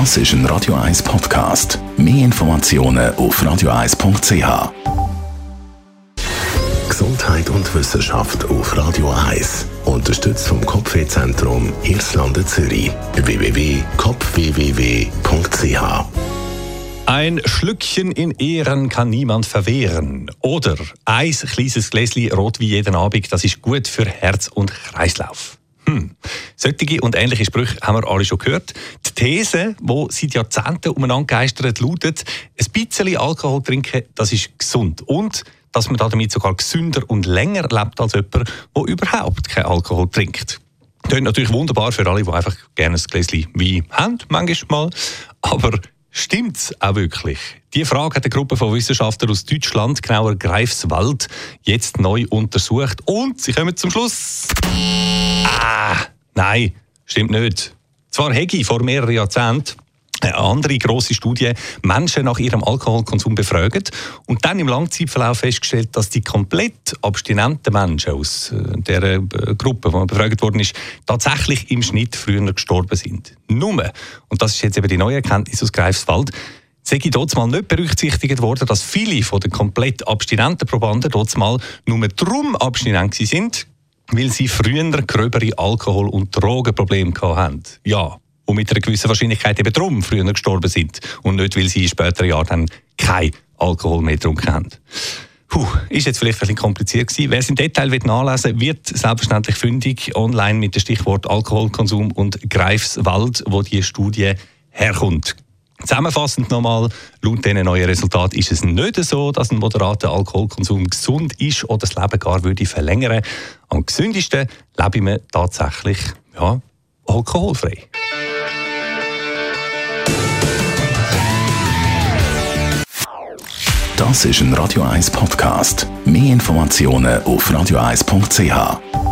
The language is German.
Das ist ein Radio 1 Podcast. Mehr Informationen auf radio1.ch. Gesundheit und Wissenschaft auf Radio 1. Unterstützt vom Kopfwehzentrum Irlande Zürich. www.kopfwww.ch ein Schlückchen in Ehren kann niemand verwehren. Oder ein kleines Gläschen rot wie jeden Abend, das ist gut für Herz und Kreislauf. Hm. Solche und ähnliche Sprüche haben wir alle schon gehört. Die These, die seit Jahrzehnten umeinander geistert, lautet, ein bisschen Alkohol trinken, das ist gesund. Und dass man damit sogar gesünder und länger lebt als jemand, der überhaupt keinen Alkohol trinkt. Klingt natürlich wunderbar für alle, die einfach gerne ein Gläschen Wein haben, manchmal. Aber Stimmt es auch wirklich? Die Frage hat eine Gruppe von Wissenschaftlern aus Deutschland, genauer Greifswald, jetzt neu untersucht. Und sie kommen zum Schluss. Ah, nein, stimmt nicht. Zwar Hegi vor mehreren Jahrzehnten eine andere große Studie Menschen nach ihrem Alkoholkonsum befragt und dann im Langzeitverlauf festgestellt, dass die komplett abstinenten Menschen aus äh, der äh, Gruppe, die befragt worden ist, tatsächlich im Schnitt früher gestorben sind. Nur, und das ist jetzt eben die neue Erkenntnis aus Greifswald, sei dort mal nicht berücksichtigt worden, dass viele von den komplett abstinenten Probanden dort mal nur darum abstinent sind, weil sie früher gröbere Alkohol- und Drogenprobleme hatten. Ja, und mit einer gewissen Wahrscheinlichkeit eben darum früher gestorben sind und nicht, weil sie in späteren Jahren dann kein Alkohol mehr getrunken haben. Puh, ist jetzt vielleicht ein bisschen kompliziert gewesen. Wer es im Detail wird nachlesen wird selbstverständlich fündig online mit dem Stichwort Alkoholkonsum und Greifswald, wo die Studie herkommt. Zusammenfassend nochmal, laut diesen neuen Resultaten ist es nicht so, dass ein moderater Alkoholkonsum gesund ist oder das Leben gar würde verlängern. Am gesündesten lebe ich tatsächlich ja, alkoholfrei. Das ist ein Radio 1 Podcast. Mehr Informationen auf radio1.ch.